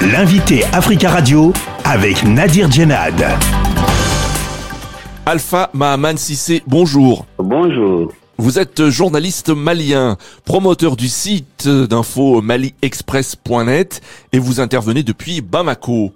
L'invité Africa Radio avec Nadir Djenad. Alpha Mahaman Sissé, bonjour. Bonjour. Vous êtes journaliste malien, promoteur du site d'info maliexpress.net et vous intervenez depuis Bamako.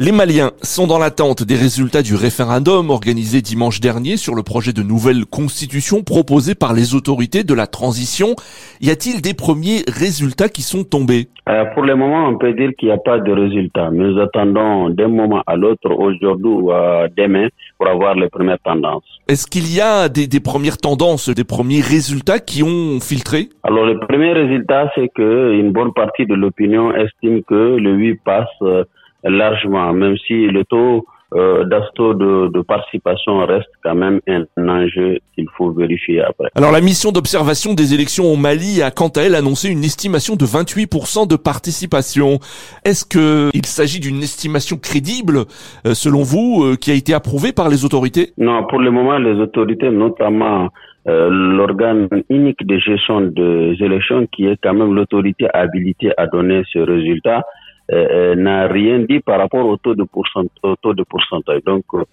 Les Maliens sont dans l'attente des résultats du référendum organisé dimanche dernier sur le projet de nouvelle constitution proposé par les autorités de la transition. Y a-t-il des premiers résultats qui sont tombés? Euh, Pour le moment, on peut dire qu'il n'y a pas de résultats. Nous attendons d'un moment à l'autre, aujourd'hui ou euh, demain, pour avoir les premières tendances. Est-ce qu'il y a des, des, premières tendances, des premiers résultats qui ont filtré? Alors, le premier résultat, c'est que une bonne partie de l'opinion estime que le oui passe. Euh, largement, même si le taux euh, de, de, participation reste quand même un, enjeu qu'il faut vérifier après. Alors la mission d'observation des élections au Mali a quant à elle annoncé une estimation de 28% de participation. Est-ce que il s'agit d'une estimation crédible euh, selon vous euh, qui a été approuvée par les autorités? Non, pour le moment les autorités notamment euh, l'organe unique de gestion des élections qui est quand même l'autorité habilitée à donner ce résultat euh, euh, n'a rien dit par rapport au taux de, au taux de pourcentage. Donc, euh,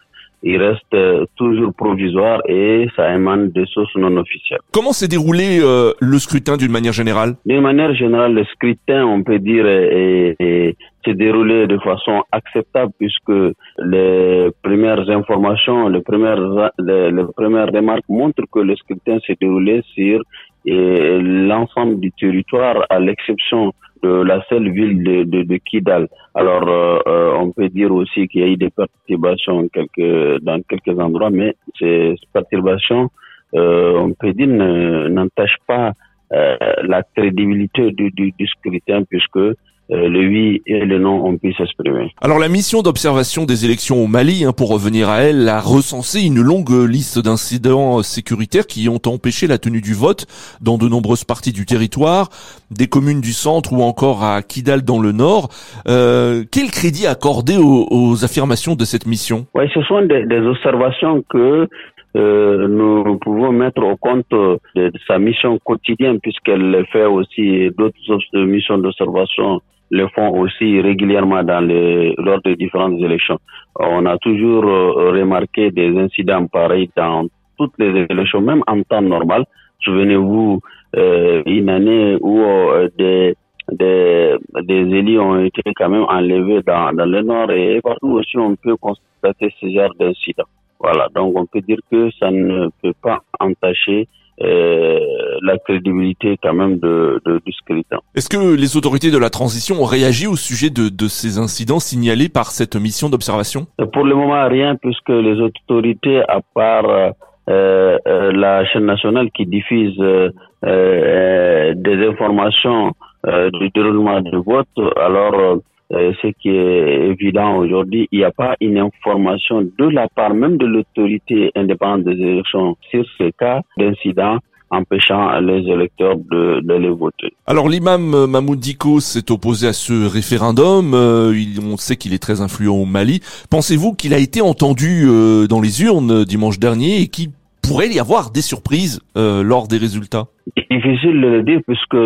il reste toujours provisoire et ça émane de sources non officielles. Comment s'est déroulé le scrutin d'une manière générale? D'une manière générale, le scrutin, on peut dire, s'est déroulé de façon acceptable puisque les premières informations, les premières, les, les premières remarques montrent que le scrutin s'est déroulé sur l'ensemble du territoire à l'exception de la seule ville de, de, de Kidal. Alors, euh, euh, on peut dire aussi qu'il y a eu des perturbations quelques, dans quelques endroits, mais ces perturbations, euh, on peut dire, n'entachent pas la crédibilité du, du, du scrutin puisque euh, le oui et le non ont pu s'exprimer. Alors la mission d'observation des élections au Mali, hein, pour revenir à elle, a recensé une longue liste d'incidents sécuritaires qui ont empêché la tenue du vote dans de nombreuses parties du territoire, des communes du centre ou encore à Kidal dans le nord. Euh, quel crédit accorder aux, aux, affirmations de cette mission? Oui, ce sont des, des observations que euh, nous pouvons mettre au compte de, de sa mission quotidienne puisqu'elle fait aussi d'autres missions d'observation le font aussi régulièrement dans les, lors des différentes élections. On a toujours euh, remarqué des incidents pareils dans toutes les élections, même en temps normal. Souvenez-vous, euh, une année où euh, des, des, des élus ont été quand même enlevés dans, dans le nord et partout aussi on peut constater ce genre d'incidents. Voilà, donc on peut dire que ça ne peut pas entacher la crédibilité quand même de, de, du scrutin. Est-ce que les autorités de la transition ont réagi au sujet de, de ces incidents signalés par cette mission d'observation? Pour le moment, rien, puisque les autorités, à part euh, euh, la chaîne nationale qui diffuse euh, euh des informations euh, du déroulement du vote, alors euh, ce qui est évident aujourd'hui, il n'y a pas une information de la part même de l'autorité indépendante des élections sur ce cas d'incident empêchant les électeurs de, de voter. Alors l'imam euh, Mahmoud Diko s'est opposé à ce référendum. Euh, on sait qu'il est très influent au Mali. Pensez-vous qu'il a été entendu dans les urnes dimanche dernier et qu'il pourrait y avoir des surprises lors des résultats Difficile de le dire puisque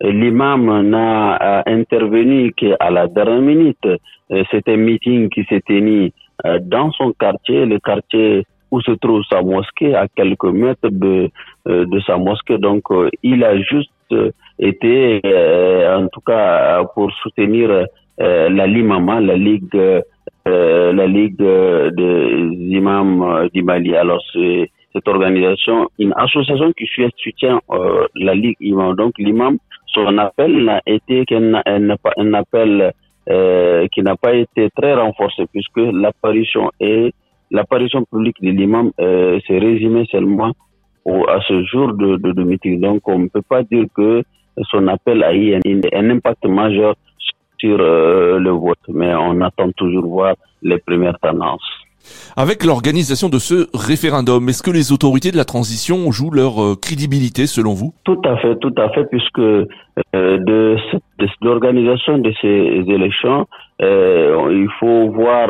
l'imam n'a intervenu qu'à la dernière minute. Euh, c'était un meeting qui s'est tenu euh, dans son quartier, le quartier où se trouve sa mosquée, à quelques mètres de, euh, de sa mosquée. Donc, il a juste été, en tout cas, pour soutenir la Limama, la Ligue, la Ligue des imams du Mali. Alors, c'est cette organisation, une association qui soutient la Ligue imam. Donc, l'imam son appel n'a été qu'un appel euh, qui n'a pas été très renforcé puisque l'apparition et l'apparition publique de l'imam euh, s'est résumée seulement au, à ce jour de, de, de, meeting. Donc on ne peut pas dire que son appel a eu un, un impact majeur sur euh, le vote, mais on attend toujours voir les premières tendances. Avec l'organisation de ce référendum, est-ce que les autorités de la transition jouent leur euh, crédibilité selon vous? Tout à fait, tout à fait, puisque euh, de, l'organisation de ces élections, euh, il faut voir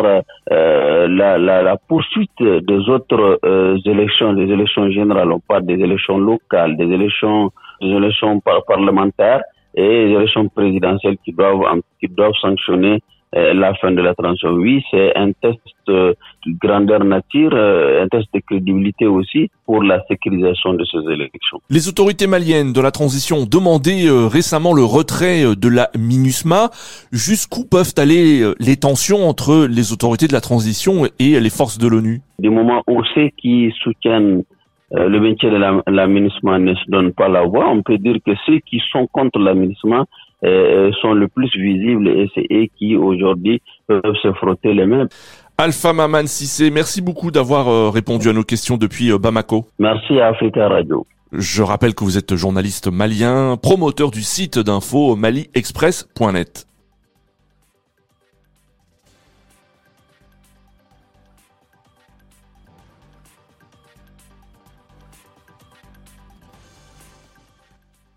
la, poursuite des autres élections, des élections générales. On parle des élections locales, des élections, des élections parlementaires et les élections présidentielles qui doivent, qui doivent sanctionner la fin de la transition. Oui, c'est un test de grandeur nature, euh, un test de crédibilité aussi pour la sécurisation de ces élections. Les autorités maliennes de la transition ont demandé euh, récemment le retrait de la MINUSMA. Jusqu'où peuvent aller les tensions entre les autorités de la transition et les forces de l'ONU? Du moment où ceux qui soutiennent le maintien de la, la MINUSMA ne se donnent pas la voix, on peut dire que ceux qui sont contre la MINUSMA euh, sont le plus visibles et c'est eux qui aujourd'hui peuvent se frotter les mains. Alpha Maman Sissé, merci beaucoup d'avoir euh, répondu à nos questions depuis euh, Bamako. Merci à Africa Radio. Je rappelle que vous êtes journaliste malien, promoteur du site d'info maliexpress.net.